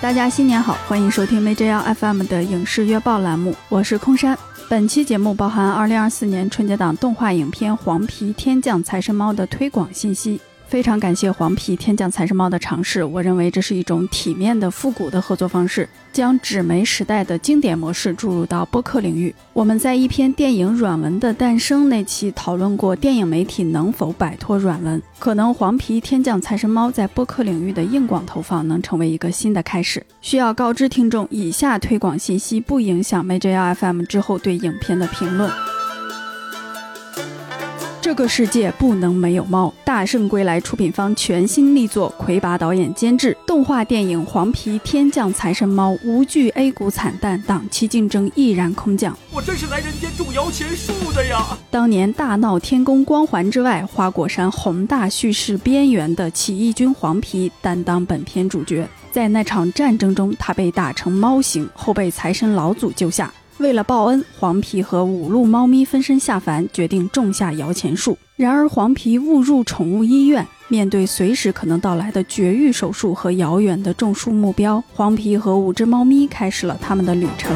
大家新年好，欢迎收听 MJL FM 的影视月报栏目，我是空山。本期节目包含2024年春节档动画影片《黄皮天降财神猫》的推广信息。非常感谢黄皮天降财神猫的尝试，我认为这是一种体面的复古的合作方式，将纸媒时代的经典模式注入到播客领域。我们在一篇电影软文的诞生那期讨论过电影媒体能否摆脱软文，可能黄皮天降财神猫在播客领域的硬广投放能成为一个新的开始。需要告知听众，以下推广信息不影响 m a j FM 之后对影片的评论。这个世界不能没有猫。大圣归来出品方全新力作，魁拔导演监制动画电影《黄皮天降财神猫》，无惧 A 股惨淡，档期竞争毅然空降。我真是来人间种摇钱树的呀！当年大闹天宫光环之外，花果山宏大叙事边缘的起义军黄皮担当本片主角。在那场战争中，他被打成猫形，后被财神老祖救下。为了报恩，黄皮和五路猫咪分身下凡，决定种下摇钱树。然而，黄皮误入宠物医院，面对随时可能到来的绝育手术和遥远的种树目标，黄皮和五只猫咪开始了他们的旅程。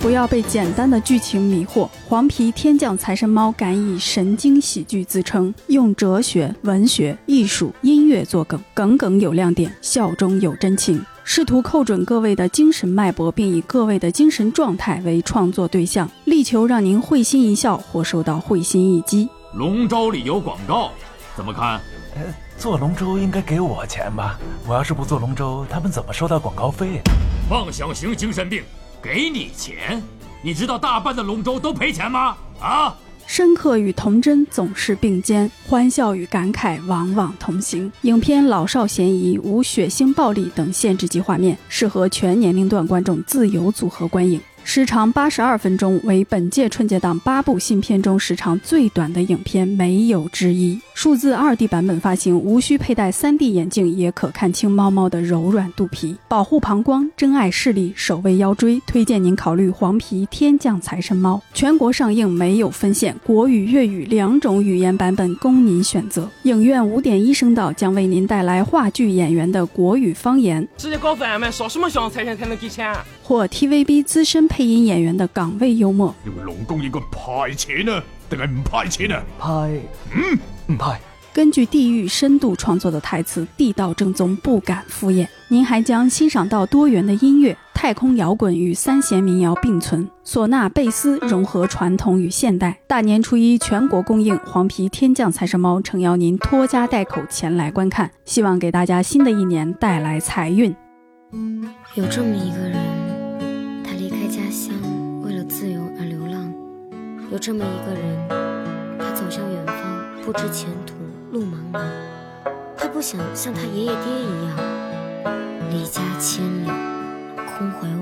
不要被简单的剧情迷惑，黄皮天降财神猫敢以神经喜剧自称，用哲学、文学、艺术、音乐做梗，梗梗有亮点，笑中有真情。试图扣准各位的精神脉搏，并以各位的精神状态为创作对象，力求让您会心一笑或受到会心一击。龙舟里有广告，怎么看？呃，坐龙舟应该给我钱吧？我要是不坐龙舟，他们怎么收到广告费？妄想型精神病，给你钱？你知道大半的龙舟都赔钱吗？啊！深刻与童真总是并肩，欢笑与感慨往往同行。影片老少咸宜，无血腥、暴力等限制级画面，适合全年龄段观众自由组合观影。时长八十二分钟，为本届春节档八部新片中时长最短的影片，没有之一。数字二 D 版本发行，无需佩戴三 D 眼镜也可看清猫猫的柔软肚皮。保护膀胱，珍爱视力，守卫腰椎。推荐您考虑黄皮天降财神猫。全国上映没有分线，国语、粤语两种语言版本供您选择。影院五点一声道将为您带来话剧演员的国语方言。直接搞贩卖，烧什么香财神才能给钱？或 TVB 资深配音演员的岗位幽默。你们龙宫应该派钱啊，定係唔派錢啊？派，嗯，唔派。根据地域深度创作的台词，地道正宗，不敢敷衍。您还将欣赏到多元的音乐，太空摇滚与三弦民谣并存，唢呐、贝斯融合传统与现代。大年初一全国公映，《黄皮天降财神猫》诚邀您拖家带口前来观看，希望给大家新的一年带来财运。有这么一个人，有这么一个人，他走向远方，不知前途。路茫茫，他不想像他爷爷爹一样离家千里，空回。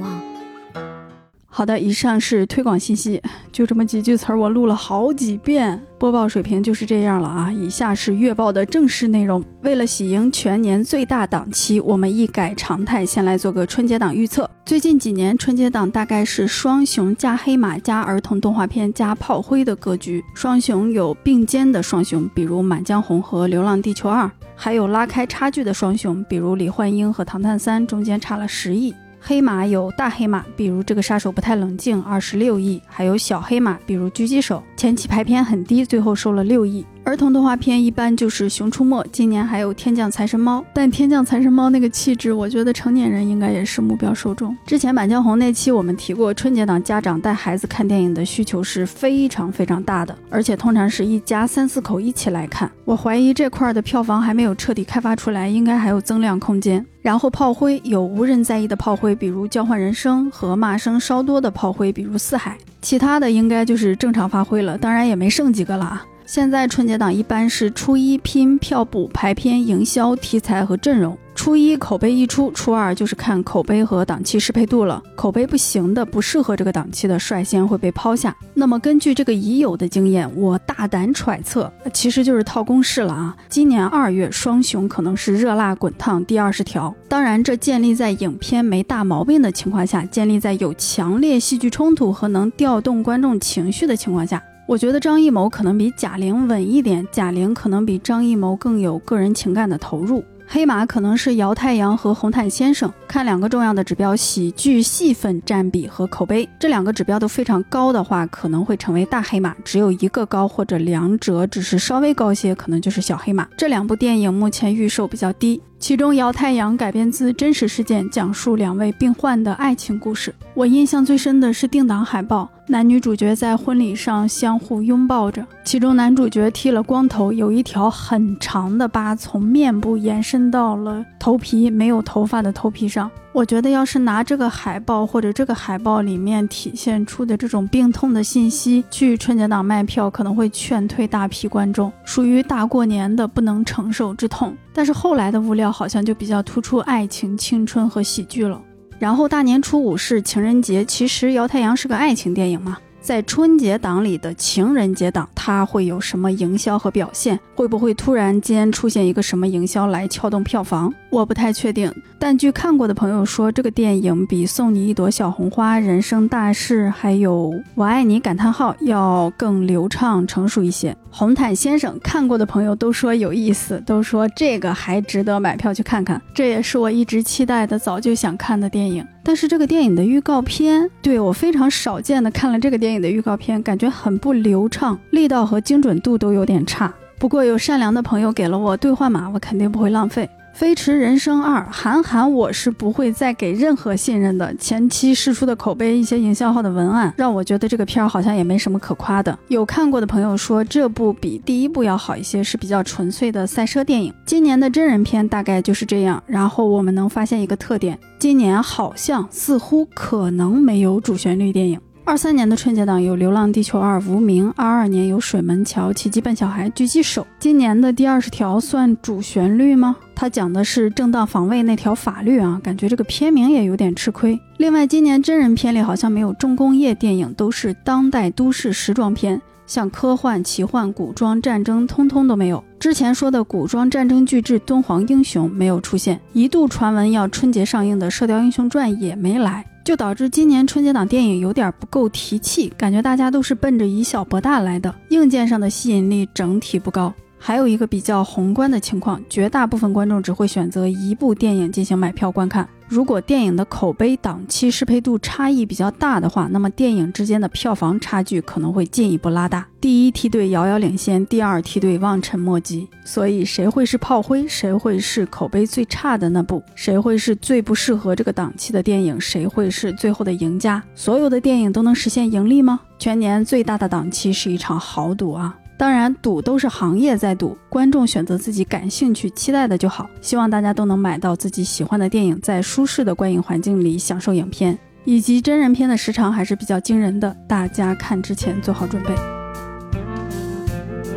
好的，以上是推广信息，就这么几句词儿，我录了好几遍。播报水平就是这样了啊！以下是月报的正式内容。为了喜迎全年最大档期，我们一改常态，先来做个春节档预测。最近几年春节档大概是双雄加黑马加儿童动画片加炮灰的格局。双雄有并肩的双雄，比如《满江红》和《流浪地球二》，还有拉开差距的双雄，比如《李焕英》和《唐探三》，中间差了十亿。黑马有大黑马，比如这个杀手不太冷静，二十六亿；还有小黑马，比如狙击手，前期排片很低，最后收了六亿。儿童动画片一般就是《熊出没》，今年还有《天降财神猫》，但《天降财神猫》那个气质，我觉得成年人应该也是目标受众。之前《满江红》那期我们提过，春节档家长带孩子看电影的需求是非常非常大的，而且通常是一家三四口一起来看。我怀疑这块的票房还没有彻底开发出来，应该还有增量空间。然后炮灰有无人在意的炮灰，比如《交换人生》和骂声稍多的炮灰，比如《四海》，其他的应该就是正常发挥了，当然也没剩几个了。现在春节档一般是初一拼票补排片、营销、题材和阵容。初一口碑一出，初二就是看口碑和档期适配度了。口碑不行的、不适合这个档期的，率先会被抛下。那么根据这个已有的经验，我大胆揣测，其实就是套公式了啊。今年二月双雄可能是热辣滚烫第二十条。当然，这建立在影片没大毛病的情况下，建立在有强烈戏剧冲突和能调动观众情绪的情况下。我觉得张艺谋可能比贾玲稳一点，贾玲可能比张艺谋更有个人情感的投入。黑马可能是姚太阳和红毯先生。看两个重要的指标：喜剧戏份占比和口碑。这两个指标都非常高的话，可能会成为大黑马；只有一个高或者两者只是稍微高些，可能就是小黑马。这两部电影目前预售比较低。其中，《姚太阳》改编自真实事件，讲述两位病患的爱情故事。我印象最深的是定档海报，男女主角在婚礼上相互拥抱着，其中男主角剃了光头，有一条很长的疤从面部延伸到了头皮没有头发的头皮上。我觉得，要是拿这个海报或者这个海报里面体现出的这种病痛的信息去春节档卖票，可能会劝退大批观众，属于大过年的不能承受之痛。但是后来的物料好像就比较突出爱情、青春和喜剧了。然后大年初五是情人节，其实《姚太阳》是个爱情电影嘛。在春节档里的情人节档，它会有什么营销和表现？会不会突然间出现一个什么营销来撬动票房？我不太确定。但据看过的朋友说，这个电影比《送你一朵小红花》《人生大事》还有《我爱你》感叹号要更流畅成熟一些。红毯先生看过的朋友都说有意思，都说这个还值得买票去看看。这也是我一直期待的、早就想看的电影。但是这个电影的预告片，对我非常少见的看了这个电影的预告片，感觉很不流畅，力道和精准度都有点差。不过有善良的朋友给了我兑换码，我肯定不会浪费。《飞驰人生二》，韩寒，我是不会再给任何信任的。前期释出的口碑，一些营销号的文案，让我觉得这个片儿好像也没什么可夸的。有看过的朋友说，这部比第一部要好一些，是比较纯粹的赛车电影。今年的真人片大概就是这样。然后我们能发现一个特点，今年好像似乎可能没有主旋律电影。二三年的春节档有《流浪地球二》《无名》，二二年有《水门桥》《奇迹笨小孩》《狙击手》。今年的第二十条算主旋律吗？它讲的是正当防卫那条法律啊，感觉这个片名也有点吃亏。另外，今年真人片里好像没有重工业电影，都是当代都市时装片，像科幻、奇幻、古装、战争，通通都没有。之前说的古装战争巨制《敦煌英雄》没有出现，一度传闻要春节上映的《射雕英雄传》也没来。就导致今年春节档电影有点不够提气，感觉大家都是奔着以小博大来的，硬件上的吸引力整体不高。还有一个比较宏观的情况，绝大部分观众只会选择一部电影进行买票观看。如果电影的口碑、档期适配度差异比较大的话，那么电影之间的票房差距可能会进一步拉大。第一梯队遥遥领先，第二梯队望尘莫及。所以谁会是炮灰？谁会是口碑最差的那部？谁会是最不适合这个档期的电影？谁会是最后的赢家？所有的电影都能实现盈利吗？全年最大的档期是一场豪赌啊！当然，赌都是行业在赌，观众选择自己感兴趣、期待的就好。希望大家都能买到自己喜欢的电影，在舒适的观影环境里享受影片，以及真人片的时长还是比较惊人的，大家看之前做好准备。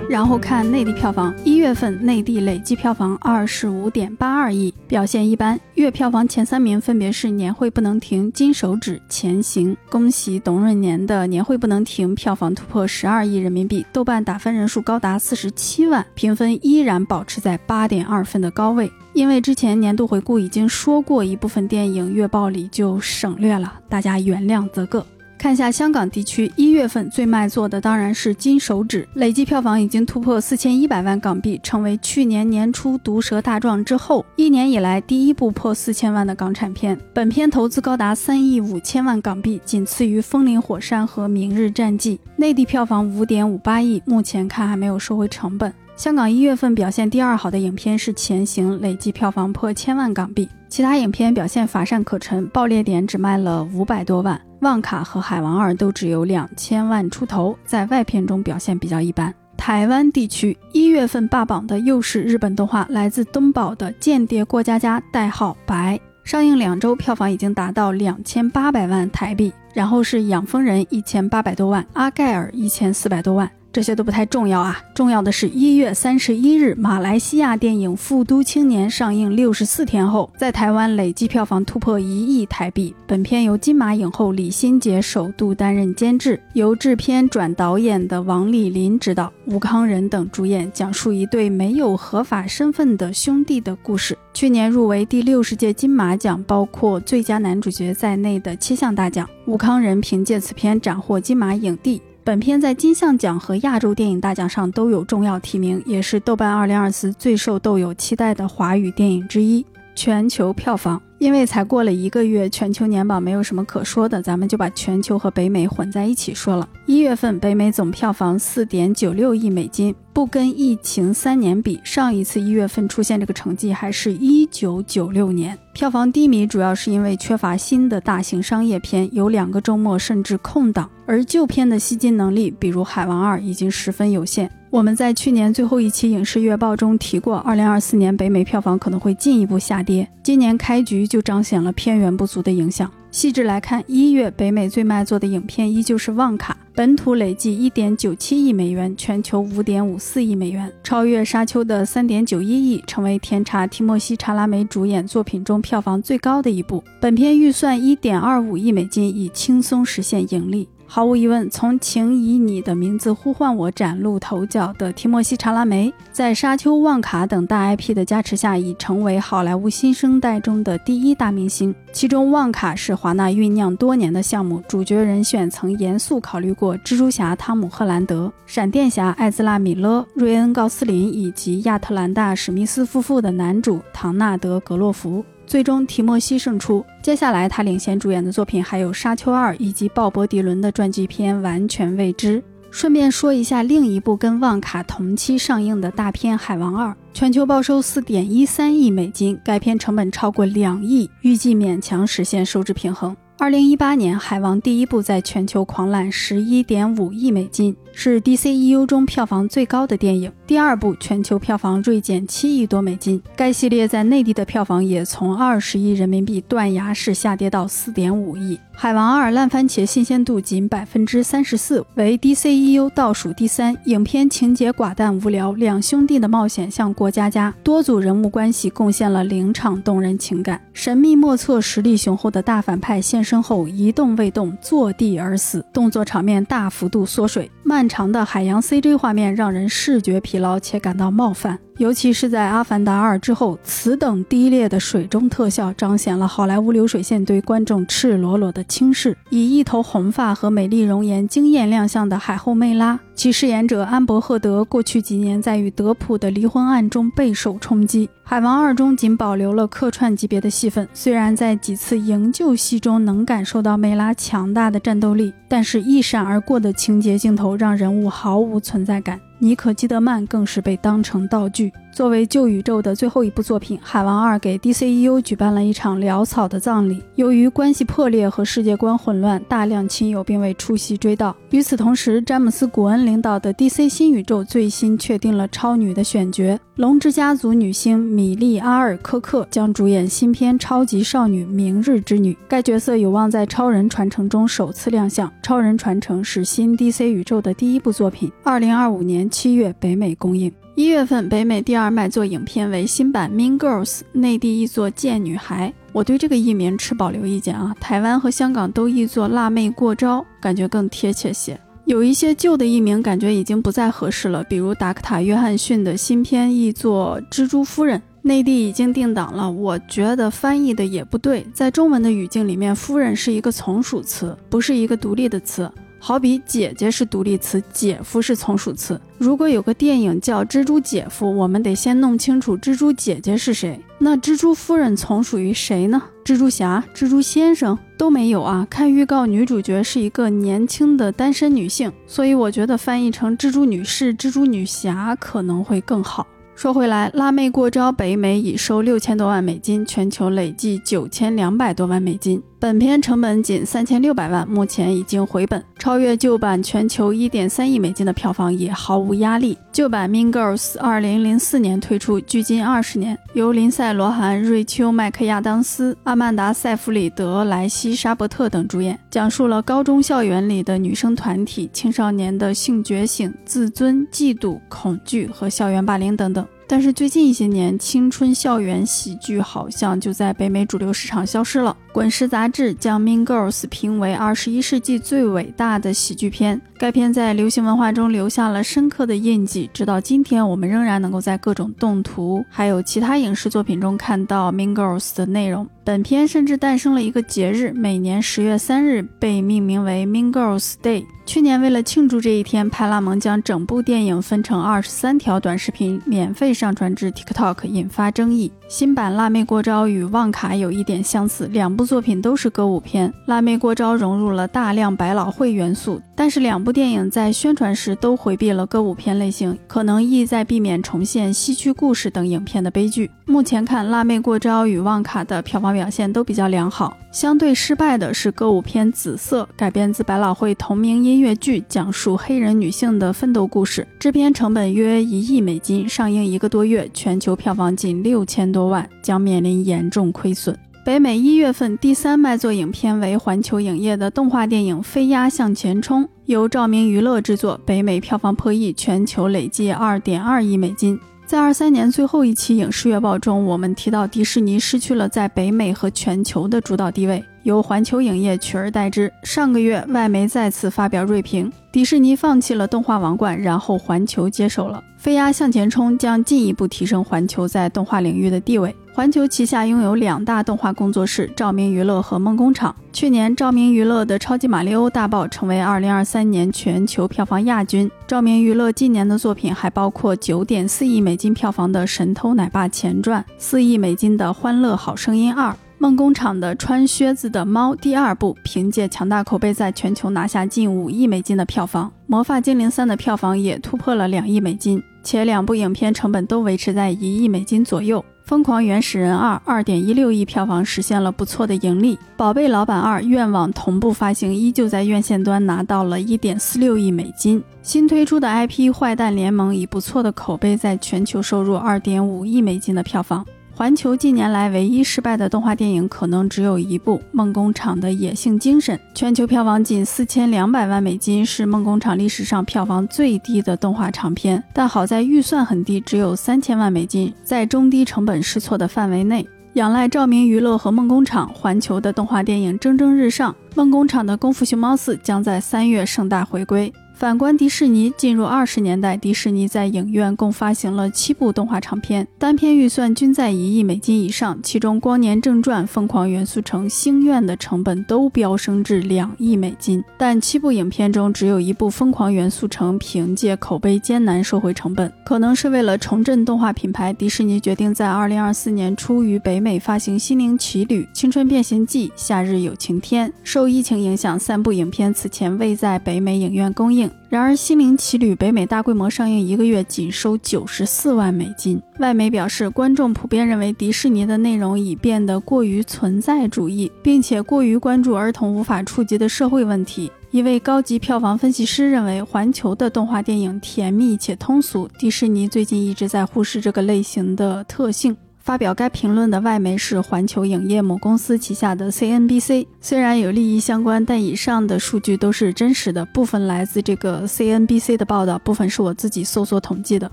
然后看内地票房，一月份内地累计票房二十五点八二亿，表现一般。月票房前三名分别是《年会不能停》《金手指》《前行》。恭喜董润年的《年会不能停》票房突破十二亿人民币，豆瓣打分人数高达四十七万，评分依然保持在八点二分的高位。因为之前年度回顾已经说过，一部分电影月报里就省略了，大家原谅则个。看一下香港地区一月份最卖座的，当然是《金手指》，累计票房已经突破四千一百万港币，成为去年年初《毒舌大壮》之后一年以来第一部破四千万的港产片。本片投资高达三亿五千万港币，仅次于《风林火山》和《明日战记》。内地票房五点五八亿，目前看还没有收回成本。香港一月份表现第二好的影片是《前行》，累计票房破千万港币。其他影片表现乏善可陈，《爆裂点》只卖了五百多万。旺卡和海王二都只有两千万出头，在外片中表现比较一般。台湾地区一月份霸榜的又是日本动画，来自东宝的《间谍过家家》，代号白，上映两周票房已经达到两千八百万台币。然后是《养蜂人》一千八百多万，《阿盖尔》一千四百多万。这些都不太重要啊，重要的是一月三十一日，马来西亚电影《复都青年》上映六十四天后，在台湾累计票房突破一亿台币。本片由金马影后李心洁首度担任监制，由制片转导演的王丽林执导，吴康仁等主演，讲述一对没有合法身份的兄弟的故事。去年入围第六十届金马奖，包括最佳男主角在内的七项大奖。吴康仁凭借此片斩获金马影帝。本片在金像奖和亚洲电影大奖上都有重要提名，也是豆瓣2024最受豆友期待的华语电影之一。全球票房，因为才过了一个月，全球年榜没有什么可说的，咱们就把全球和北美混在一起说了。一月份，北美总票房四点九六亿美金，不跟疫情三年比，上一次一月份出现这个成绩还是一九九六年。票房低迷主要是因为缺乏新的大型商业片，有两个周末甚至空档，而旧片的吸金能力，比如《海王二》已经十分有限。我们在去年最后一期影视月报中提过，二零二四年北美票房可能会进一步下跌。今年开局就彰显了片源不足的影响。细致来看，一月北美最卖座的影片依旧是《旺卡》，本土累计一点九七亿美元，全球五点五四亿美元，超越《沙丘》的三点九一亿，成为甜茶提莫西·查拉梅主演作品中票房最高的一部。本片预算一点二五亿美金，已轻松实现盈利。毫无疑问，从《请以你的名字呼唤我》崭露头角的提莫西·查拉梅，在《沙丘》《旺卡》等大 IP 的加持下，已成为好莱坞新生代中的第一大明星。其中，《旺卡》是华纳酝酿多年的项目，主角人选曾严肃考虑过蜘蛛侠汤姆·赫兰德、闪电侠艾兹拉·米勒、瑞恩·高斯林以及亚特兰大·史密斯夫妇的男主唐纳德·格洛弗。最终，提莫西胜出。接下来，他领衔主演的作品还有《沙丘二》以及鲍勃·迪伦的传记片《完全未知》。顺便说一下，另一部跟《旺卡》同期上映的大片《海王二》，全球报收四点一三亿美金，该片成本超过两亿，预计勉强实现收支平衡。二零一八年，《海王》第一部在全球狂揽十一点五亿美金，是 DCEU 中票房最高的电影。第二部全球票房锐减七亿多美金，该系列在内地的票房也从二十亿人民币断崖式下跌到四点五亿。《海王二》烂番茄新鲜度仅百分之三十四，为 DCEU 倒数第三。影片情节寡淡无聊，两兄弟的冒险像过家家，多组人物关系贡献了零场动人情感。神秘莫测、实力雄厚的大反派现身后一动未动，坐地而死，动作场面大幅度缩水，漫长的海洋 CG 画面让人视觉疲劳且感到冒犯。尤其是在《阿凡达二》之后，此等低劣的水中特效彰显了好莱坞流水线对观众赤裸裸的轻视。以一头红发和美丽容颜惊艳亮相的海后妹拉，其饰演者安伯赫德过去几年在与德普的离婚案中备受冲击。《海王二》中仅保留了客串级别的戏份，虽然在几次营救戏中能感受到梅拉强大的战斗力，但是一闪而过的情节镜头让人物毫无存在感。尼可基德曼更是被当成道具。作为旧宇宙的最后一部作品，《海王二》给 DCEU 举办了一场潦草的葬礼。由于关系破裂和世界观混乱，大量亲友并未出席追悼。与此同时，詹姆斯·古恩领导的 DC 新宇宙最新确定了超女的选角，龙之家族女星米莉·阿尔科克将主演新片超级少女明日之女。该角色有望在超人传承中首次亮相。超人传承是新 DC 宇宙的第一部作品，二零二五年七月北美公映。一月份，北美第二卖座影片为新版《Mean Girls》，内地译作《贱女孩》。我对这个译名持保留意见啊。台湾和香港都译作《辣妹过招》，感觉更贴切些。有一些旧的译名感觉已经不再合适了，比如达克塔·约翰逊的新片译作《蜘蛛夫人》，内地已经定档了。我觉得翻译的也不对，在中文的语境里面，夫人是一个从属词，不是一个独立的词。好比姐姐是独立词，姐夫是从属词。如果有个电影叫《蜘蛛姐夫》，我们得先弄清楚蜘蛛姐姐是谁。那蜘蛛夫人从属于谁呢？蜘蛛侠、蜘蛛先生都没有啊。看预告，女主角是一个年轻的单身女性，所以我觉得翻译成蜘蛛女士、蜘蛛女侠可能会更好。说回来，辣妹过招北美已收六千多万美金，全球累计九千两百多万美金。本片成本仅三千六百万，目前已经回本，超越旧版全球一点三亿美金的票房也毫无压力。旧版《Mean Girls》二零零四年推出，距今二十年，由林赛·罗韩、瑞秋·麦克亚当斯、阿曼达·塞弗里德、莱西·沙伯特等主演，讲述了高中校园里的女生团体、青少年的性觉醒、自尊、嫉妒、恐惧和校园霸凌等等。但是最近一些年，青春校园喜剧好像就在北美主流市场消失了。滚石杂志将《Mean Girls》评为二十一世纪最伟大的喜剧片。该片在流行文化中留下了深刻的印记，直到今天，我们仍然能够在各种动图还有其他影视作品中看到《Mean Girls》的内容。本片甚至诞生了一个节日，每年十月三日被命名为 Mean Girls Day。去年为了庆祝这一天，派拉蒙将整部电影分成二十三条短视频免费上传至 TikTok，引发争议。新版《辣妹过招》与《旺卡》有一点相似，两部作品都是歌舞片，《辣妹过招》融入了大量百老汇元素，但是两部电影在宣传时都回避了歌舞片类型，可能意在避免重现西区故事等影片的悲剧。目前看，《辣妹过招》与《旺卡》的票房表现都比较良好。相对失败的是歌舞片《紫色》，改编自百老汇同名音乐剧，讲述黑人女性的奋斗故事。制片成本约一亿美金，上映一个多月，全球票房仅六千多万，将面临严重亏损。北美一月份第三卖座影片为环球影业的动画电影《飞鸭向前冲》，由照明娱乐制作，北美票房破亿，全球累计二点二亿美金。在二三年最后一期影视月报中，我们提到迪士尼失去了在北美和全球的主导地位，由环球影业取而代之。上个月，外媒再次发表锐评，迪士尼放弃了动画王冠，然后环球接手了。飞鸭向前冲将进一步提升环球在动画领域的地位。环球旗下拥有两大动画工作室：照明娱乐和梦工厂。去年，照明娱乐的《超级马里奥大爆》成为2023年全球票房亚军。照明娱乐今年的作品还包括9.4亿美金票房的《神偷奶爸前传》，4亿美金的《欢乐好声音2》。梦工厂的《穿靴子的猫》第二部凭借强大口碑，在全球拿下近五亿美金的票房。《魔法精灵三》的票房也突破了两亿美金，且两部影片成本都维持在一亿美金左右。《疯狂原始人二》二点一六亿票房实现了不错的盈利，《宝贝老板二：愿望》同步发行，依旧在院线端拿到了一点四六亿美金。新推出的 IP《坏蛋联盟》以不错的口碑，在全球收入二点五亿美金的票房。环球近年来唯一失败的动画电影可能只有一部《梦工厂的野性精神》，全球票房仅四千两百万美金，是梦工厂历史上票房最低的动画长片。但好在预算很低，只有三千万美金，在中低成本试错的范围内。仰赖照明娱乐和梦工厂，环球的动画电影蒸蒸日上。梦工厂的《功夫熊猫四》将在三月盛大回归。反观迪士尼，进入二十年代，迪士尼在影院共发行了七部动画长片，单片预算均在一亿美金以上，其中《光年正传》《疯狂元素城》《星愿》的成本都飙升至两亿美金。但七部影片中，只有一部《疯狂元素城》凭借口碑艰难收回成本，可能是为了重振动画品牌，迪士尼决定在二零二四年初于北美发行《心灵奇旅》《青春变形记》《夏日有晴天》。受疫情影响，三部影片此前未在北美影院公映。然而，《心灵奇旅》北美大规模上映一个月仅收九十四万美金。外媒表示，观众普遍认为迪士尼的内容已变得过于存在主义，并且过于关注儿童无法触及的社会问题。一位高级票房分析师认为，环球的动画电影甜蜜且通俗，迪士尼最近一直在忽视这个类型的特性。发表该评论的外媒是环球影业母公司旗下的 CNBC。虽然有利益相关，但以上的数据都是真实的。部分来自这个 CNBC 的报道，部分是我自己搜索统计的。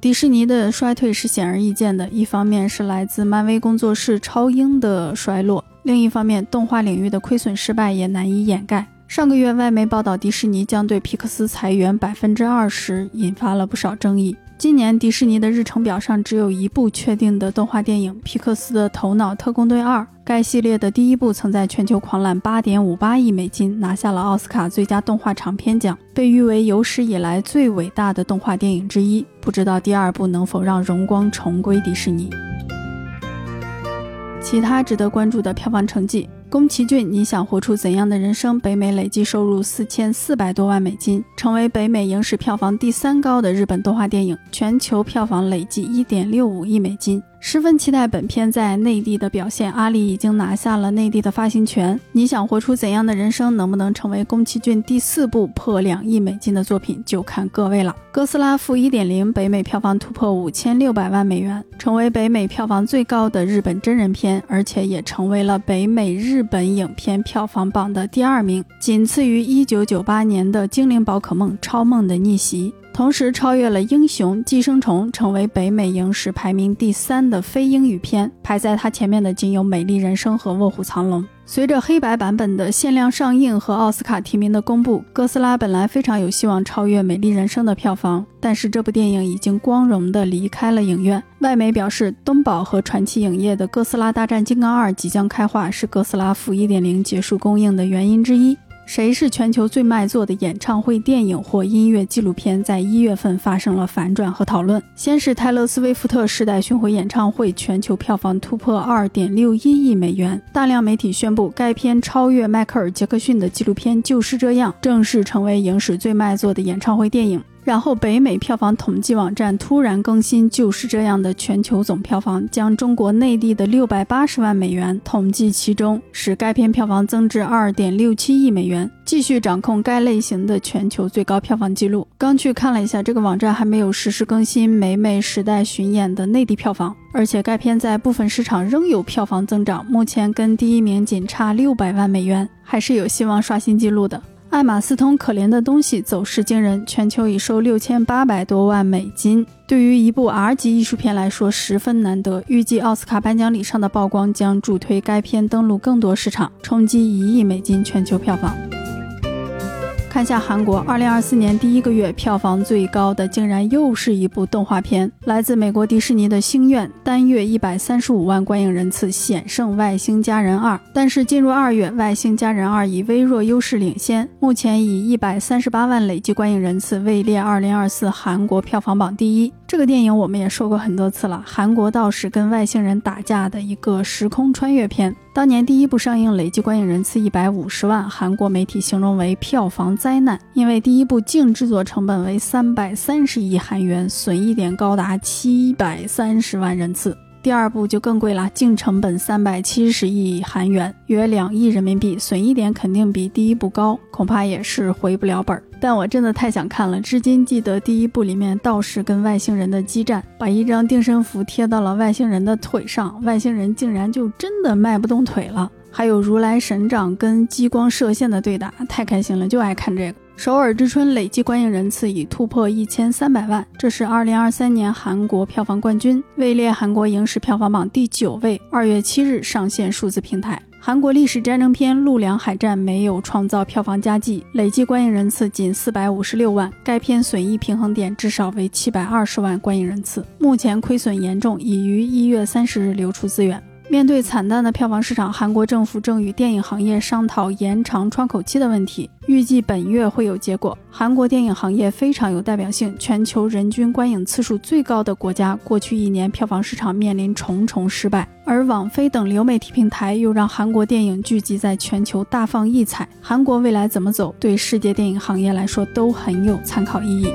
迪士尼的衰退是显而易见的，一方面是来自漫威工作室超英的衰落，另一方面动画领域的亏损失败也难以掩盖。上个月，外媒报道迪士尼将对皮克斯裁员百分之二十，引发了不少争议。今年迪士尼的日程表上只有一部确定的动画电影——皮克斯的《头脑特工队二》。该系列的第一部曾在全球狂揽八点五八亿美金，拿下了奥斯卡最佳动画长片奖，被誉为有史以来最伟大的动画电影之一。不知道第二部能否让荣光重归迪士尼？其他值得关注的票房成绩。宫崎骏，你想活出怎样的人生？北美累计收入四千四百多万美金，成为北美影史票房第三高的日本动画电影，全球票房累计一点六五亿美金。十分期待本片在内地的表现。阿里已经拿下了内地的发行权。你想活出怎样的人生？能不能成为宫崎骏第四部破两亿美金的作品，就看各位了。哥斯拉负一点零，北美票房突破五千六百万美元，成为北美票房最高的日本真人片，而且也成为了北美日本影片票房榜的第二名，仅次于1998年的《精灵宝可梦：超梦的逆袭》。同时超越了《英雄寄生虫》，成为北美影史排名第三的非英语片。排在它前面的仅有《美丽人生》和《卧虎藏龙》。随着黑白版本的限量上映和奥斯卡提名的公布，哥斯拉本来非常有希望超越《美丽人生》的票房，但是这部电影已经光荣地离开了影院。外媒表示，东宝和传奇影业的《哥斯拉大战金刚二》即将开画，是哥斯拉负一点零结束公映的原因之一。谁是全球最卖座的演唱会电影或音乐纪录片，在一月份发生了反转和讨论。先是泰勒·斯威夫特世代巡回演唱会全球票房突破二点六一亿美元，大量媒体宣布该片超越迈克尔·杰克逊的纪录片《就是这样》，正式成为影史最卖座的演唱会电影。然后，北美票房统计网站突然更新，就是这样的全球总票房，将中国内地的六百八十万美元统计其中，使该片票房增至二点六七亿美元，继续掌控该类型的全球最高票房纪录。刚去看了一下，这个网站还没有实时更新美美时代巡演的内地票房，而且该片在部分市场仍有票房增长，目前跟第一名仅差六百万美元，还是有希望刷新纪录的。爱马斯通《可怜的东西》走势惊人，全球已收六千八百多万美金，对于一部 R 级艺术片来说十分难得。预计奥斯卡颁奖礼上的曝光将助推该片登陆更多市场，冲击一亿美金全球票房。看下韩国，，2024年第一个月票房最高的竟然又是一部动画片，来自美国迪士尼的《星愿》，单月135万观影人次，险胜《外星家人2》。但是进入二月，《外星家人2》以微弱优势领先，目前以138万累计观影人次位列2024韩国票房榜第一。这个电影我们也说过很多次了，韩国道士跟外星人打架的一个时空穿越片。当年第一部上映，累计观影人次一百五十万，韩国媒体形容为票房灾难，因为第一部净制作成本为三百三十亿韩元，损益点高达七百三十万人次。第二部就更贵了，净成本三百七十亿韩元，约两亿人民币，损益点肯定比第一部高，恐怕也是回不了本儿。但我真的太想看了，至今记得第一部里面道士跟外星人的激战，把一张定身符贴到了外星人的腿上，外星人竟然就真的迈不动腿了。还有如来神掌跟激光射线的对打，太开心了，就爱看这个。首尔之春累计观影人次已突破一千三百万，这是二零二三年韩国票房冠军，位列韩国影史票房榜第九位。二月七日上线数字平台。韩国历史战争片《陆良海战》没有创造票房佳绩，累计观影人次仅四百五十六万。该片损益平衡点至少为七百二十万观影人次，目前亏损严重，已于一月三十日流出资源。面对惨淡的票房市场，韩国政府正与电影行业商讨延长窗口期的问题，预计本月会有结果。韩国电影行业非常有代表性，全球人均观影次数最高的国家，过去一年票房市场面临重重失败，而网飞等流媒体平台又让韩国电影聚集在全球大放异彩。韩国未来怎么走，对世界电影行业来说都很有参考意义。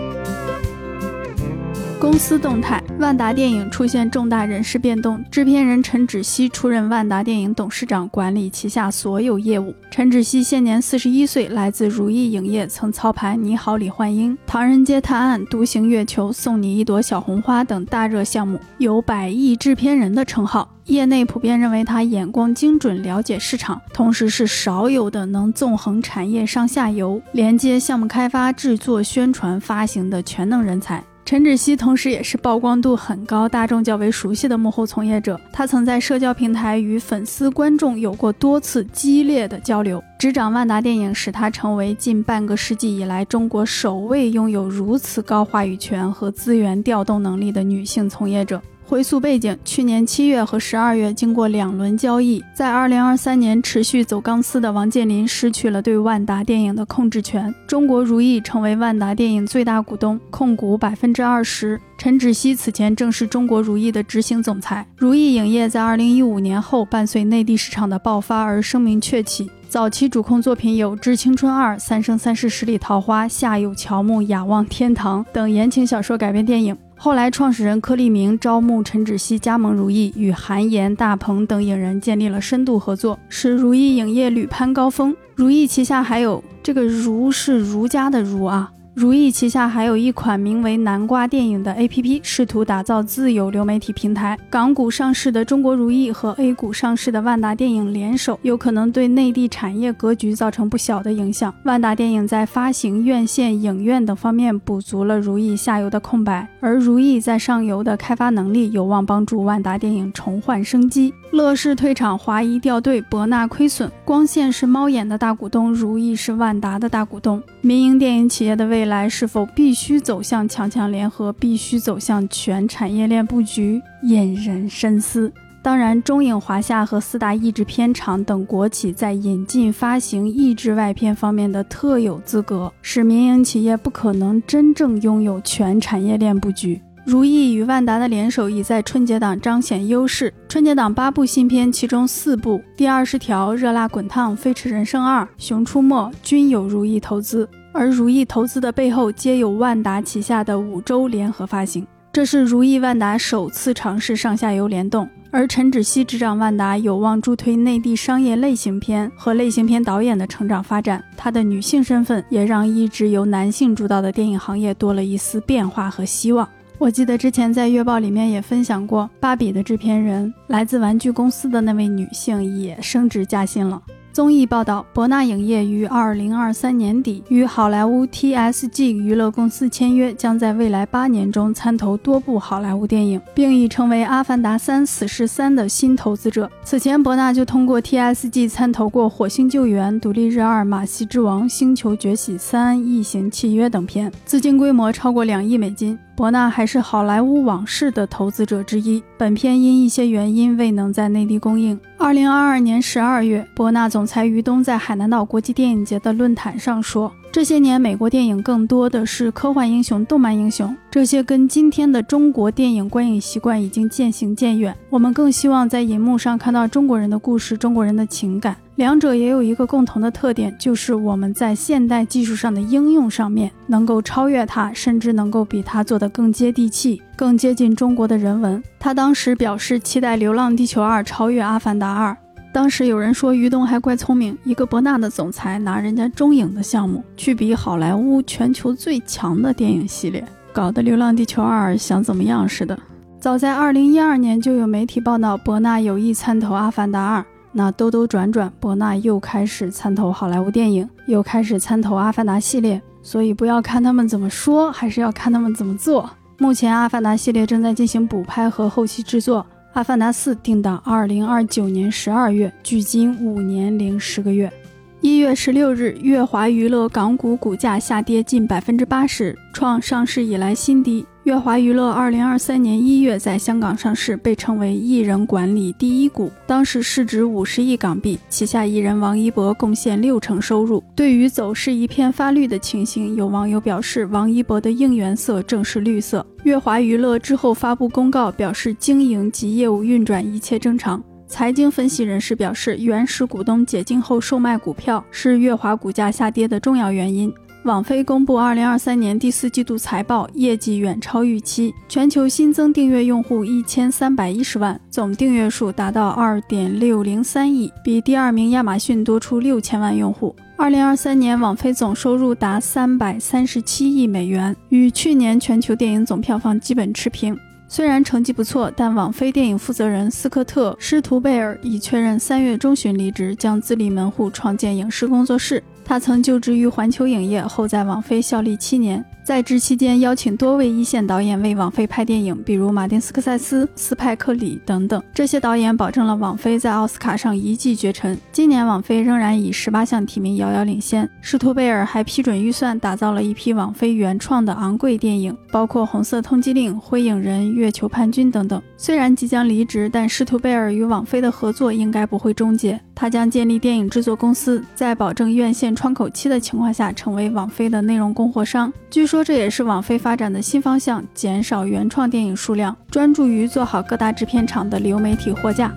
公司动态：万达电影出现重大人事变动，制片人陈芷希出任万达电影董事长，管理旗下所有业务。陈芷希现年四十一岁，来自如意影业，曾操盘《你好，李焕英》《唐人街探案》《独行月球》《送你一朵小红花》等大热项目，有“百亿制片人”的称号。业内普遍认为他眼光精准，了解市场，同时是少有的能纵横产业上下游、连接项目开发、制作、宣传、发行的全能人才。陈芷希同时也是曝光度很高、大众较为熟悉的幕后从业者。她曾在社交平台与粉丝、观众有过多次激烈的交流。执掌万达电影，使她成为近半个世纪以来中国首位拥有如此高话语权和资源调动能力的女性从业者。回溯背景，去年七月和十二月，经过两轮交易，在二零二三年持续走钢丝的王健林失去了对万达电影的控制权。中国如意成为万达电影最大股东，控股百分之二十。陈芷希此前正是中国如意的执行总裁。如意影业在二零一五年后，伴随内地市场的爆发而声名鹊起。早期主控作品有《致青春二》《三生三世十里桃花》《夏有乔木》《仰望天堂》等言情小说改编电影。后来，创始人柯立明招募陈芷溪加盟如意，与韩延、大鹏等影人建立了深度合作，使如意影业屡攀高峰。如意旗下还有这个“如”是儒家的“儒”啊。如意旗下还有一款名为“南瓜电影”的 APP，试图打造自有流媒体平台。港股上市的中国如意和 A 股上市的万达电影联手，有可能对内地产业格局造成不小的影响。万达电影在发行、院线、影院等方面补足了如意下游的空白，而如意在上游的开发能力有望帮助万达电影重焕生机。乐视退场，华谊掉队，博纳亏损，光线是猫眼的大股东，如意是万达的大股东。民营电影企业的未来是否必须走向强强联合，必须走向全产业链布局，引人深思。当然，中影、华夏和四大译制片厂等国企在引进、发行译制外片方面的特有资格，使民营企业不可能真正拥有全产业链布局。如意与万达的联手已在春节档彰显优势。春节档八部新片，其中四部《第二十条》《热辣滚烫》《飞驰人生二》《熊出没》均有如意投资，而如意投资的背后皆有万达旗下的五洲联合发行。这是如意万达首次尝试上下游联动，而陈芷溪执掌万达有望助推内地商业类型片和类型片导演的成长发展。她的女性身份也让一直由男性主导的电影行业多了一丝变化和希望。我记得之前在月报里面也分享过，芭比的制片人来自玩具公司的那位女性也升职加薪了。综艺报道，博纳影业于二零二三年底与好莱坞 TSG 娱乐公司签约，将在未来八年中参投多部好莱坞电影，并已成为《阿凡达三：死侍三》的新投资者。此前，博纳就通过 TSG 参投过《火星救援》《独立日二》《马戏之王》《星球崛起三》《异形契约》等片，资金规模超过两亿美金。博纳还是好莱坞往事的投资者之一。本片因一些原因未能在内地公映。二零二二年十二月，博纳总裁于东在海南岛国际电影节的论坛上说：“这些年，美国电影更多的是科幻英雄、动漫英雄，这些跟今天的中国电影观影习惯已经渐行渐远。我们更希望在银幕上看到中国人的故事、中国人的情感。”两者也有一个共同的特点，就是我们在现代技术上的应用上面能够超越它，甚至能够比它做得更接地气、更接近中国的人文。他当时表示期待《流浪地球二》超越《阿凡达二》。当时有人说于东还怪聪明，一个博纳的总裁拿人家中影的项目去比好莱坞全球最强的电影系列，搞得《流浪地球二》想怎么样似的。早在2012年就有媒体报道博纳有意参投《阿凡达二》。那兜兜转转，博纳又开始参投好莱坞电影，又开始参投《阿凡达》系列。所以不要看他们怎么说，还是要看他们怎么做。目前，《阿凡达》系列正在进行补拍和后期制作，《阿凡达四》定档二零二九年十二月，距今五年零十个月。一月十六日，乐华娱乐港股股价下跌近百分之八十，创上市以来新低。乐华娱乐二零二三年一月在香港上市，被称为艺人管理第一股，当时市值五十亿港币，旗下艺人王一博贡献六成收入。对于走势一片发绿的情形，有网友表示，王一博的应援色正是绿色。乐华娱乐之后发布公告，表示经营及业务运转一切正常。财经分析人士表示，原始股东解禁后售卖股票是乐华股价下跌的重要原因。网飞公布二零二三年第四季度财报，业绩远超预期，全球新增订阅用户一千三百一十万，总订阅数达到二点六零三亿，比第二名亚马逊多出六千万用户。二零二三年网飞总收入达三百三十七亿美元，与去年全球电影总票房基本持平。虽然成绩不错，但网飞电影负责人斯科特·施图贝尔已确认三月中旬离职，将自立门户创建影视工作室。他曾就职于环球影业，后在网飞效力七年。在职期间，邀请多位一线导演为网飞拍电影，比如马丁·斯科塞斯、斯派克·里等等。这些导演保证了网飞在奥斯卡上一骑绝尘。今年，网飞仍然以十八项提名遥遥领先。施图贝尔还批准预算打造了一批网飞原创的昂贵电影，包括《红色通缉令》《灰影人》《月球叛军》等等。虽然即将离职，但施图贝尔与网飞的合作应该不会终结。他将建立电影制作公司，在保证院线窗口期的情况下，成为网飞的内容供货商。据说。这也是网飞发展的新方向，减少原创电影数量，专注于做好各大制片厂的流媒体货架。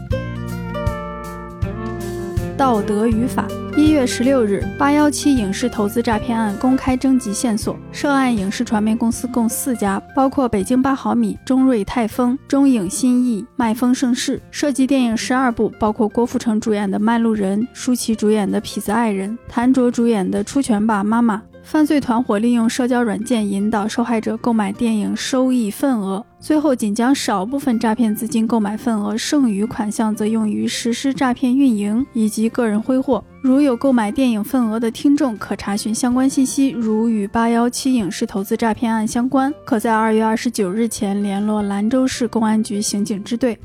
道德与法。一月十六日，八幺七影视投资诈骗案公开征集线索，涉案影视传媒公司共四家，包括北京八毫米、中瑞泰丰、中影新艺、麦丰盛世，涉及电影十二部，包括郭富城主演的《卖路人》，舒淇主演的《痞子爱人》，谭卓主演的《出拳吧，妈妈》。犯罪团伙利用社交软件引导受害者购买电影收益份额，最后仅将少部分诈骗资金购买份额，剩余款项则用于实施诈骗运营以及个人挥霍。如有购买电影份额的听众，可查询相关信息。如与八幺七影视投资诈骗案相关，可在二月二十九日前联络兰州市公安局刑警支队。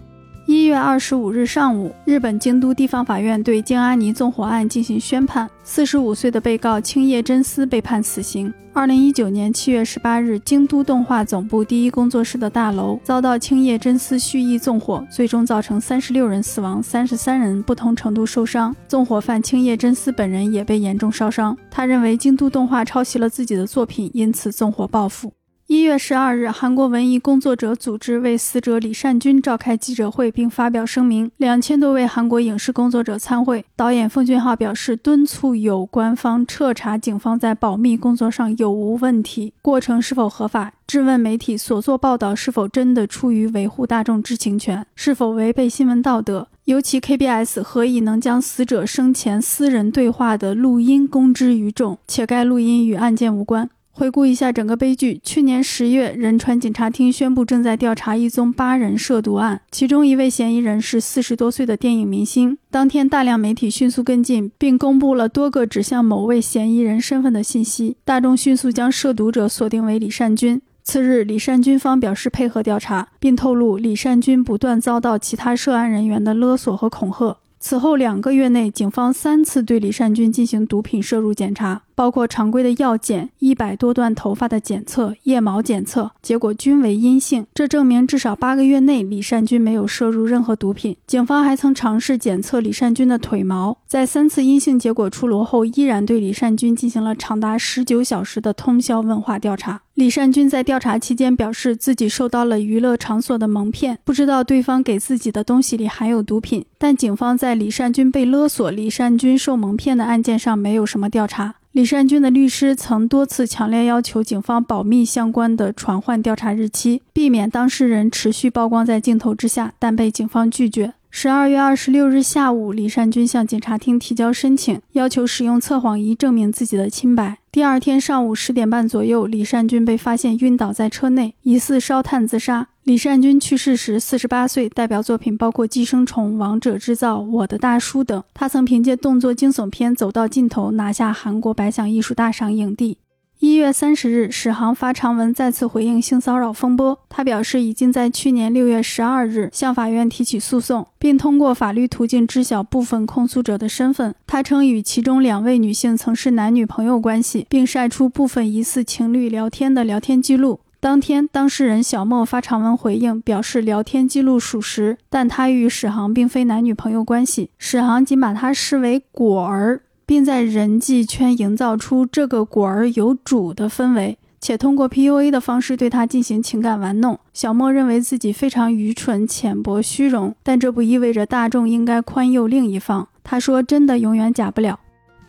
一月二十五日上午，日本京都地方法院对京阿尼纵火案进行宣判。四十五岁的被告青叶真司被判死刑。二零一九年七月十八日，京都动画总部第一工作室的大楼遭到青叶真司蓄意纵火，最终造成三十六人死亡，三十三人不同程度受伤。纵火犯青叶真司本人也被严重烧伤。他认为京都动画抄袭了自己的作品，因此纵火报复。一月十二日，韩国文艺工作者组织为死者李善均召开记者会，并发表声明。两千多位韩国影视工作者参会。导演奉俊昊表示，敦促有关方彻查警方在保密工作上有无问题，过程是否合法，质问媒体所做报道是否真的出于维护大众知情权，是否违背新闻道德。尤其 KBS 何以能将死者生前私人对话的录音公之于众，且该录音与案件无关。回顾一下整个悲剧，去年十月，仁川警察厅宣布正在调查一宗八人涉毒案，其中一位嫌疑人是四十多岁的电影明星。当天，大量媒体迅速跟进，并公布了多个指向某位嫌疑人身份的信息。大众迅速将涉毒者锁定为李善均。次日，李善均方表示配合调查，并透露李善均不断遭到其他涉案人员的勒索和恐吓。此后两个月内，警方三次对李善均进行毒品摄入检查。包括常规的药检、一百多段头发的检测、腋毛检测，结果均为阴性。这证明至少八个月内李善均没有摄入任何毒品。警方还曾尝试检测李善均的腿毛，在三次阴性结果出炉后，依然对李善均进行了长达十九小时的通宵问话调查。李善均在调查期间表示，自己受到了娱乐场所的蒙骗，不知道对方给自己的东西里含有毒品。但警方在李善均被勒索、李善均受蒙骗的案件上没有什么调查。李善均的律师曾多次强烈要求警方保密相关的传唤调查日期，避免当事人持续曝光在镜头之下，但被警方拒绝。十二月二十六日下午，李善均向警察厅提交申请，要求使用测谎仪证明自己的清白。第二天上午十点半左右，李善均被发现晕倒在车内，疑似烧炭自杀。李善均去世时四十八岁，代表作品包括《寄生虫》《王者制造》《我的大叔》等。他曾凭借动作惊悚片《走到尽头》拿下韩国百想艺术大赏影帝。一月三十日，史航发长文再次回应性骚扰风波。他表示，已经在去年六月十二日向法院提起诉讼，并通过法律途径知晓部分控诉者的身份。他称，与其中两位女性曾是男女朋友关系，并晒出部分疑似情侣聊天的聊天记录。当天，当事人小莫发长文回应，表示聊天记录属实，但他与史航并非男女朋友关系。史航仅把他视为果儿，并在人际圈营造出这个果儿有主的氛围，且通过 PUA 的方式对他进行情感玩弄。小莫认为自己非常愚蠢、浅薄、虚荣，但这不意味着大众应该宽宥另一方。他说：“真的永远假不了。”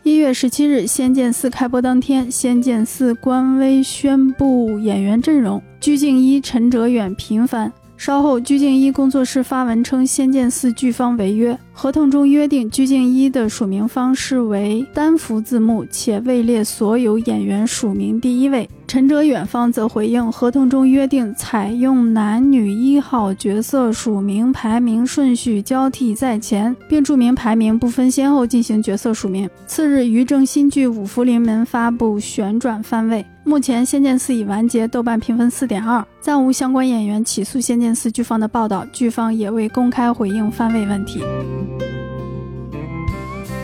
一月十七日，《仙剑四》开播当天，《仙剑四》官微宣布演员阵容：鞠婧祎、陈哲远频繁。稍后，鞠婧祎工作室发文称，《仙剑四》剧方违约，合同中约定鞠婧祎的署名方式为单幅字幕，且位列所有演员署名第一位。陈哲远方则回应，合同中约定采用男女一号角色署名排名顺序交替在前，并注明排名不分先后进行角色署名。次日，于正新剧《五福临门》发布旋转番位，目前《仙剑四》已完结，豆瓣评分四点二，暂无相关演员起诉《仙剑四》剧方的报道，剧方也未公开回应番位问题。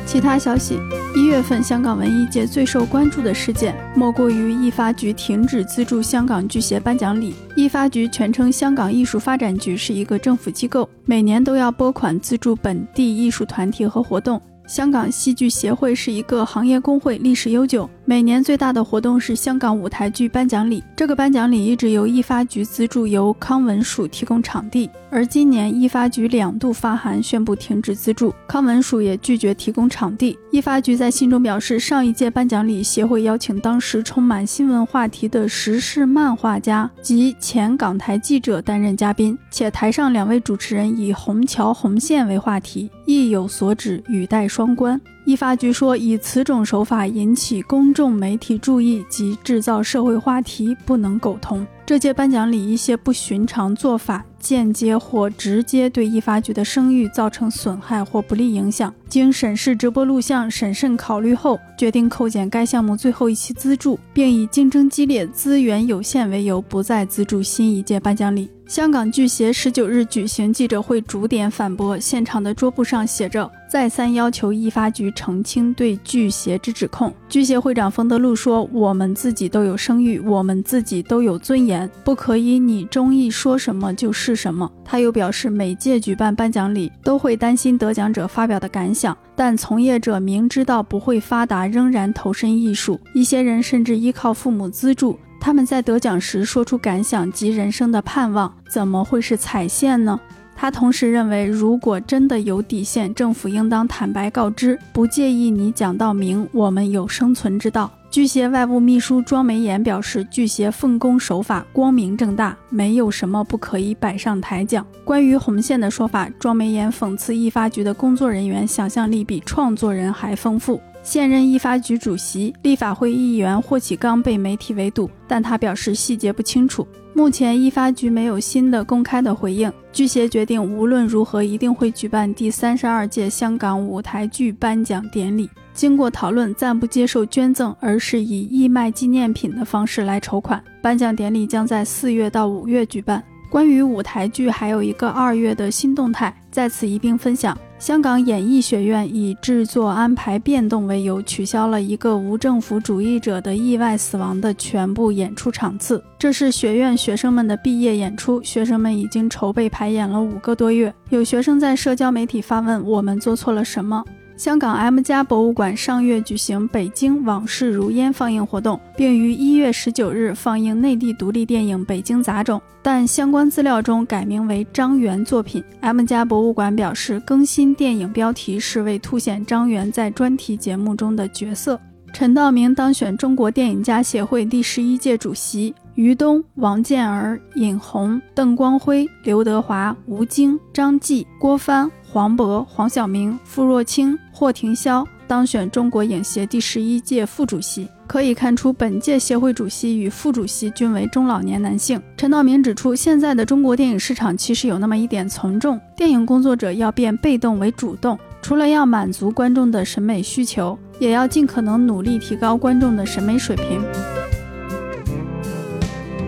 其他消息：一月份香港文艺界最受关注的事件，莫过于艺发局停止资助香港剧协颁奖礼。艺发局全称香港艺术发展局，是一个政府机构，每年都要拨款资助本地艺术团体和活动。香港戏剧协会是一个行业工会，历史悠久。每年最大的活动是香港舞台剧颁奖礼，这个颁奖礼一直由艺发局资助，由康文署提供场地。而今年艺发局两度发函宣布停止资助，康文署也拒绝提供场地。艺发局在信中表示，上一届颁奖礼协会邀请当时充满新闻话题的时事漫画家及前港台记者担任嘉宾，且台上两位主持人以虹桥红线为话题，意有所指，语带双关。艺发局说，以此种手法引起公众媒体注意及制造社会话题，不能苟同。这届颁奖礼一些不寻常做法，间接或直接对艺发局的声誉造成损害或不利影响。经审视直播录像，审慎考虑后，决定扣减该项目最后一期资助，并以竞争激烈、资源有限为由，不再资助新一届颁奖礼。香港剧协十九日举行记者会，逐点反驳。现场的桌布上写着：“再三要求艺发局澄清对巨协之指控。”巨协会长冯德禄说：“我们自己都有声誉，我们自己都有尊严，不可以你中意说什么就是什么。”他又表示，每届举办颁奖礼都会担心得奖者发表的感想，但从业者明知道不会发达，仍然投身艺术。一些人甚至依靠父母资助。他们在得奖时说出感想及人生的盼望，怎么会是踩线呢？他同时认为，如果真的有底线，政府应当坦白告知，不介意你讲到明，我们有生存之道。巨蟹外务秘书庄梅岩表示，巨蟹奉公守法，光明正大，没有什么不可以摆上台讲。关于红线的说法，庄梅岩讽刺易发局的工作人员想象力比创作人还丰富。现任艺发局主席、立法会议员霍启刚被媒体围堵，但他表示细节不清楚。目前艺发局没有新的公开的回应。剧协决定无论如何一定会举办第三十二届香港舞台剧颁奖典礼。经过讨论，暂不接受捐赠，而是以义卖纪念品的方式来筹款。颁奖典礼将在四月到五月举办。关于舞台剧，还有一个二月的新动态，在此一并分享。香港演艺学院以制作安排变动为由，取消了一个无政府主义者的意外死亡的全部演出场次。这是学院学生们的毕业演出，学生们已经筹备排演了五个多月。有学生在社交媒体发问：“我们做错了什么？”香港 M 家博物馆上月举行《北京往事如烟》放映活动，并于一月十九日放映内地独立电影《北京杂种》，但相关资料中改名为张元作品。M 家博物馆表示，更新电影标题是为凸显张元在专题节目中的角色。陈道明当选中国电影家协会第十一届主席。于东、王健儿、尹红、邓光辉、刘德华、吴京、张继、郭帆。黄渤、黄晓明、傅若清、霍廷霄当选中国影协第十一届副主席。可以看出，本届协会主席与副主席均为中老年男性。陈道明指出，现在的中国电影市场其实有那么一点从众，电影工作者要变被动为主动，除了要满足观众的审美需求，也要尽可能努力提高观众的审美水平。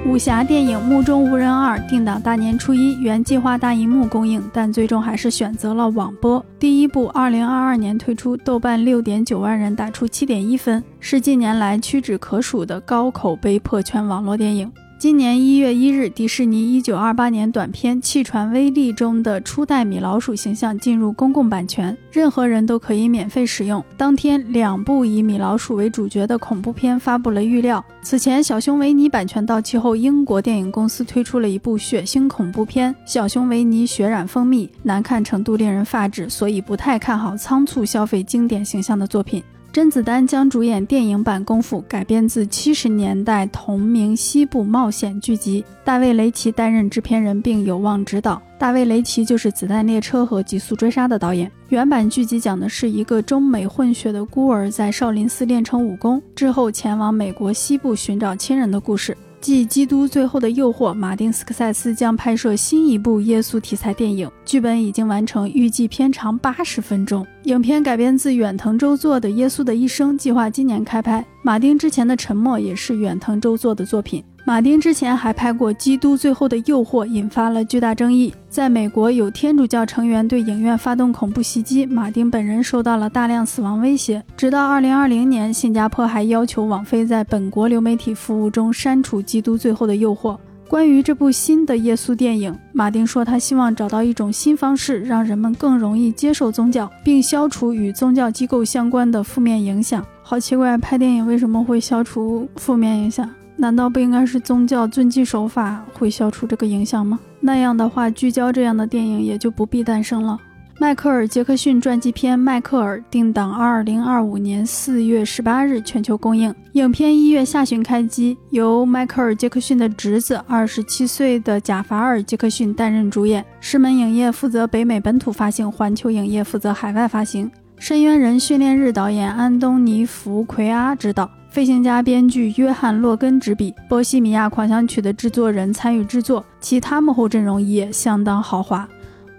武侠电影《目中无人二》定档大年初一，原计划大银幕公映，但最终还是选择了网播。第一部二零二二年推出，豆瓣六点九万人打出七点一分，是近年来屈指可数的高口碑破圈网络电影。今年一月一日，迪士尼一九二八年短片《气喘威力》中的初代米老鼠形象进入公共版权，任何人都可以免费使用。当天，两部以米老鼠为主角的恐怖片发布了预料。此前，小熊维尼版权到期后，英国电影公司推出了一部血腥恐怖片《小熊维尼血染蜂蜜》，难看程度令人发指，所以不太看好仓促消费经典形象的作品。甄子丹将主演电影版《功夫》，改编自七十年代同名西部冒险剧集。大卫·雷奇担任制片人，并有望执导。大卫·雷奇就是《子弹列车》和《极速追杀》的导演。原版剧集讲的是一个中美混血的孤儿在少林寺练成武功之后，前往美国西部寻找亲人的故事。继《基督最后的诱惑》，马丁·斯科塞斯将拍摄新一部耶稣题材电影，剧本已经完成，预计片长八十分钟。影片改编自远藤周作的《耶稣的一生》，计划今年开拍。马丁之前的《沉默》也是远藤周作的作品。马丁之前还拍过《基督最后的诱惑》，引发了巨大争议。在美国，有天主教成员对影院发动恐怖袭击，马丁本人受到了大量死亡威胁。直到2020年，新加坡还要求网飞在本国流媒体服务中删除《基督最后的诱惑》。关于这部新的耶稣电影，马丁说他希望找到一种新方式，让人们更容易接受宗教，并消除与宗教机构相关的负面影响。好奇怪，拍电影为什么会消除负面影响？难道不应该是宗教遵纪守法会消除这个影响吗？那样的话，聚焦这样的电影也就不必诞生了。迈克尔·杰克逊传记片《迈克尔》定档二零二五年四月十八日全球公映，影片一月下旬开机，由迈克尔·杰克逊的侄子二十七岁的贾法尔·杰克逊担任主演。狮门影业负责北美本土发行，环球影业负责海外发行。深渊人训练日导演安东尼·福奎阿执导。飞行家编剧约翰·洛根执笔，《波西米亚狂想曲》的制作人参与制作，其他幕后阵容也相当豪华。《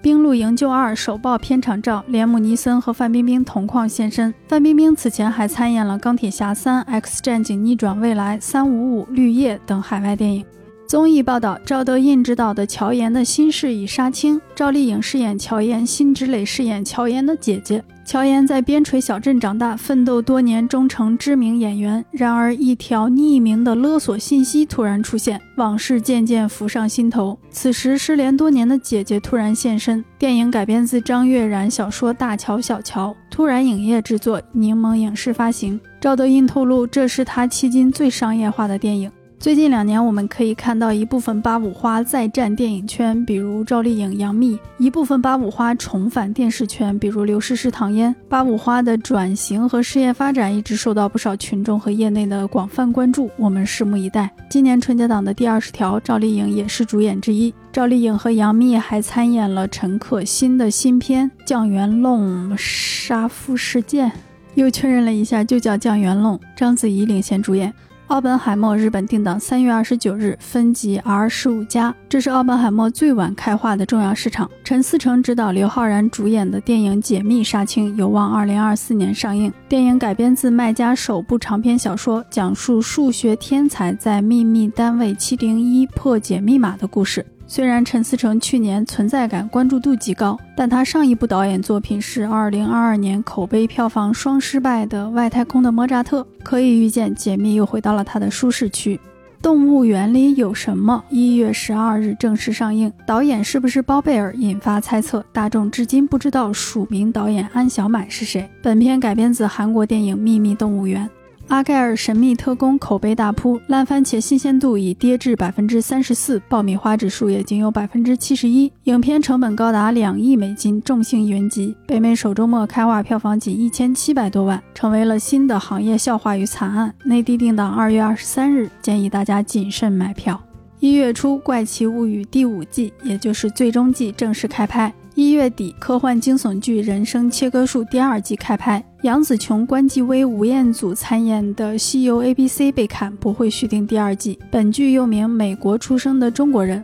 冰露营救二》首曝片场照，连姆尼森和范冰冰同框现身。范冰冰此前还参演了《钢铁侠三》《X 战警：逆转未来》《三五五绿叶》等海外电影。综艺报道：赵德胤执导的乔岩的新事已杀青，赵丽颖饰演乔岩，辛芷蕾饰演乔岩的姐姐。乔岩在边陲小镇长大，奋斗多年，终成知名演员。然而，一条匿名的勒索信息突然出现，往事渐渐浮上心头。此时，失联多年的姐姐突然现身。电影改编自张悦然小说《大乔小乔》，突然影业制作，柠檬影视发行。赵德胤透露，这是他迄今最商业化的电影。最近两年，我们可以看到一部分八五花再战电影圈，比如赵丽颖、杨幂；一部分八五花重返电视圈，比如刘诗诗、唐嫣。八五花的转型和事业发展一直受到不少群众和业内的广泛关注，我们拭目以待。今年春节档的第二十条，赵丽颖也是主演之一。赵丽颖和杨幂还参演了陈可辛的新片《酱园弄杀夫事件》，又确认了一下，就叫《酱园弄》。章子怡领衔主演。奥本海默日本定档三月二十九日，分级 R 十五加，这是奥本海默最晚开画的重要市场。陈思诚执导、刘昊然主演的电影《解密杀青》有望二零二四年上映。电影改编自麦家首部长篇小说，讲述数学天才在秘密单位七零一破解密码的故事。虽然陈思诚去年存在感关注度极高，但他上一部导演作品是2022年口碑票房双失败的《外太空的莫扎特》，可以预见解密又回到了他的舒适区。动物园里有什么？一月十二日正式上映，导演是不是包贝尔引发猜测，大众至今不知道署名导演安小满是谁。本片改编自韩国电影《秘密动物园》。阿盖尔神秘特工口碑大扑，烂番茄新鲜度已跌至百分之三十四，爆米花指数也仅有百分之七十一。影片成本高达两亿美金，众星云集。北美首周末开画票房仅一千七百多万，成为了新的行业笑话与惨案。内地定档二月二十三日，建议大家谨慎买票。一月初，《怪奇物语》第五季，也就是最终季正式开拍。一月底，科幻惊悚剧《人生切割术》第二季开拍，杨紫琼、关继威、吴彦祖参演的《西游 A B C》被砍，不会续订第二季。本剧又名《美国出生的中国人》。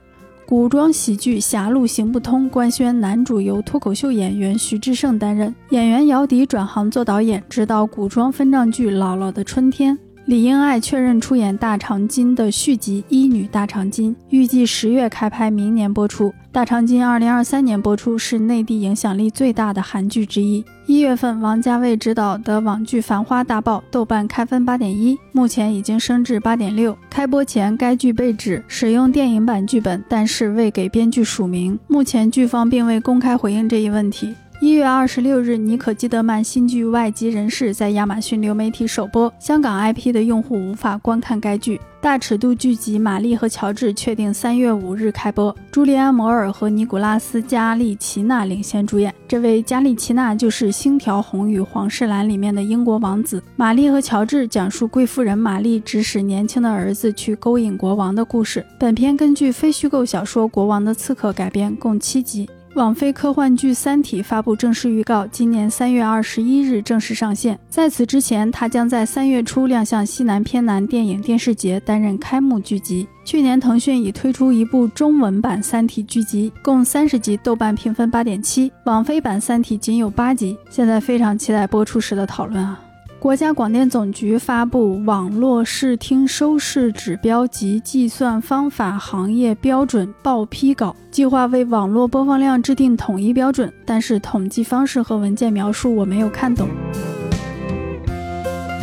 古装喜剧《狭路行不通》官宣男主由脱口秀演员徐志胜担任，演员姚笛转行做导演，执导古装分账剧《姥姥的春天》。李英爱确认出演《大长今》的续集《一女大长今》，预计十月开拍，明年播出。《大长今》二零二三年播出，是内地影响力最大的韩剧之一。一月份，王家卫执导的网剧《繁花》大爆，豆瓣开分八点一，目前已经升至八点六。开播前，该剧被指使用电影版剧本，但是未给编剧署名。目前，剧方并未公开回应这一问题。一月二十六日，妮可基德曼新剧《外籍人士》在亚马逊流媒体首播，香港 IP 的用户无法观看该剧。大尺度剧集《玛丽和乔治》确定三月五日开播，朱利安·摩尔和尼古拉斯·加利奇纳领衔主演。这位加利奇纳就是《星条红与黄世兰》里面的英国王子。《玛丽和乔治》讲述贵妇人玛丽指使年轻的儿子去勾引国王的故事。本片根据非虚构小说《国王的刺客》改编，共七集。网飞科幻剧《三体》发布正式预告，今年三月二十一日正式上线。在此之前，它将在三月初亮相西南偏南电影电视节，担任开幕剧集。去年，腾讯已推出一部中文版《三体》剧集，共三十集，豆瓣评分八点七。网飞版《三体》仅有八集，现在非常期待播出时的讨论啊！国家广电总局发布《网络视听收视指标及计算方法行业标准报批稿》，计划为网络播放量制定统一标准，但是统计方式和文件描述我没有看懂。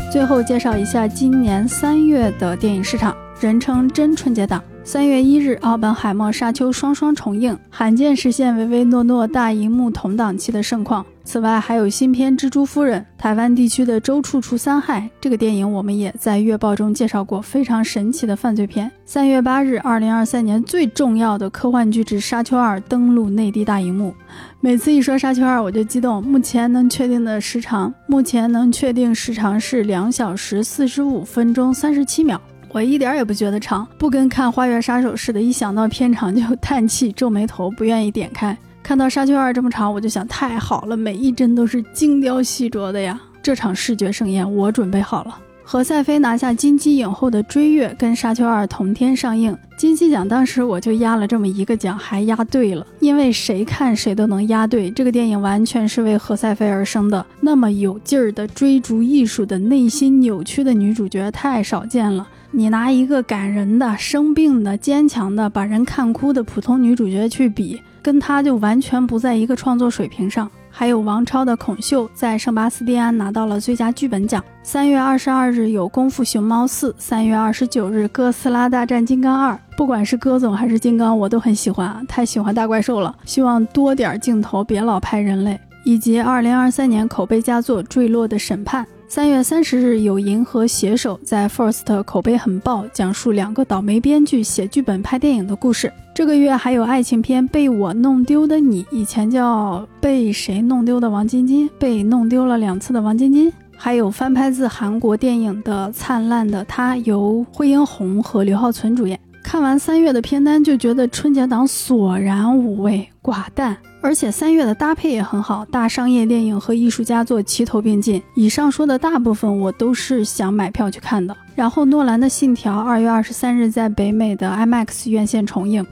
最后介绍一下今年三月的电影市场，人称真春节档。三月一日，奥本海默、沙丘双双重映，罕见实现唯唯诺诺大荧幕同档期的盛况。此外，还有新片《蜘蛛夫人》，台湾地区的周处除三害。这个电影我们也在月报中介绍过，非常神奇的犯罪片。三月八日，二零二三年最重要的科幻巨制《沙丘二》登陆内地大荧幕。每次一说《沙丘二》，我就激动。目前能确定的时长，目前能确定时长是两小时四十五分钟三十七秒。我一点也不觉得长，不跟看《花园杀手》似的，一想到片长就叹气、皱眉头，不愿意点开。看到《沙丘二》这么长，我就想太好了，每一帧都是精雕细琢的呀！这场视觉盛宴，我准备好了。何赛飞拿下金鸡影后的《追月》跟《沙丘二》同天上映，金鸡奖当时我就压了这么一个奖，还压对了。因为谁看谁都能压对，这个电影完全是为何赛飞而生的。那么有劲儿的追逐艺术的内心扭曲的女主角太少见了。你拿一个感人的、生病的、坚强的、把人看哭的普通女主角去比，跟他就完全不在一个创作水平上。还有王超的《孔秀》在圣巴斯蒂安拿到了最佳剧本奖。三月二十二日有《功夫熊猫四》，三月二十九日《哥斯拉大战金刚二》。不管是哥总还是金刚，我都很喜欢啊，太喜欢大怪兽了。希望多点镜头，别老拍人类。以及二零二三年口碑佳作《坠落的审判》。三月三十日有《银河写手》在 First 口碑很爆，讲述两个倒霉编剧写剧本拍电影的故事。这个月还有爱情片《被我弄丢的你》，以前叫《被谁弄丢的王晶晶》，被弄丢了两次的王晶晶。还有翻拍自韩国电影的《灿烂的她》，由惠英红和刘浩存主演。看完三月的片单，就觉得春节档索然无味、寡淡。而且三月的搭配也很好，大商业电影和艺术佳作齐头并进。以上说的大部分我都是想买票去看的。然后诺兰的《信条》二月二十三日在北美的 IMAX 院线重映，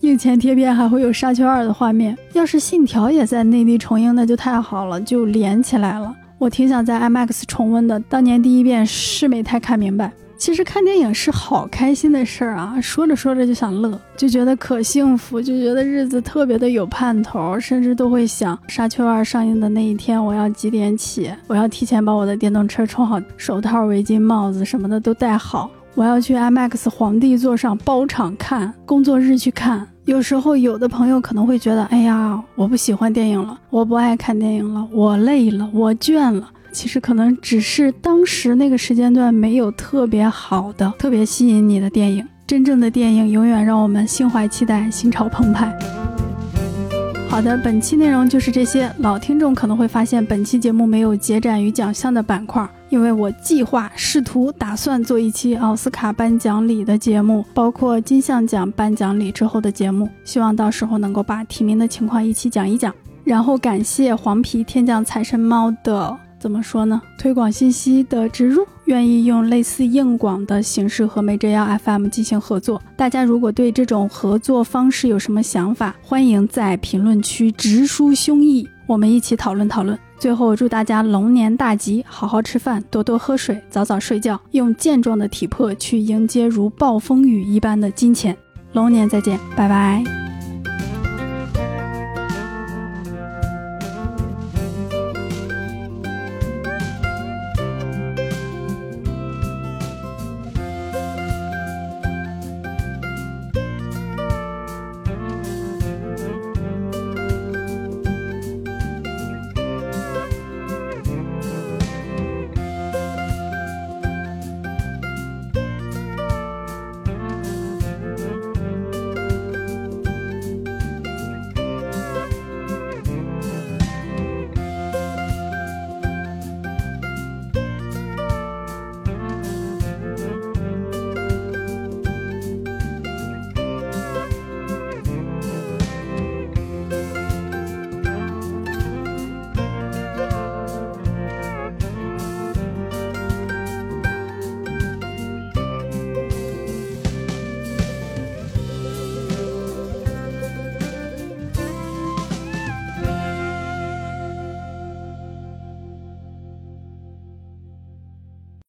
映前贴片还会有《沙丘二》的画面。要是《信条》也在内地重映，那就太好了，就连起来了。我挺想在 IMAX 重温的，当年第一遍是没太看明白。其实看电影是好开心的事儿啊，说着说着就想乐，就觉得可幸福，就觉得日子特别的有盼头，甚至都会想《沙丘二》上映的那一天我要几点起，我要提前把我的电动车充好，手套、围巾、帽子什么的都戴好，我要去 IMAX 皇帝座上包场看，工作日去看。有时候有的朋友可能会觉得，哎呀，我不喜欢电影了，我不爱看电影了，我累了，我倦了。其实可能只是当时那个时间段没有特别好的、特别吸引你的电影。真正的电影永远让我们心怀期待、心潮澎湃。好的，本期内容就是这些。老听众可能会发现本期节目没有结展与奖项的板块，因为我计划试图打算做一期奥斯卡颁奖礼的节目，包括金像奖颁奖礼之后的节目，希望到时候能够把提名的情况一起讲一讲。然后感谢黄皮天降财神猫的。怎么说呢？推广信息的植入，愿意用类似硬广的形式和梅哲耀 FM 进行合作。大家如果对这种合作方式有什么想法，欢迎在评论区直抒胸臆，我们一起讨论讨论。最后祝大家龙年大吉，好好吃饭，多多喝水，早早睡觉，用健壮的体魄去迎接如暴风雨一般的金钱。龙年再见，拜拜。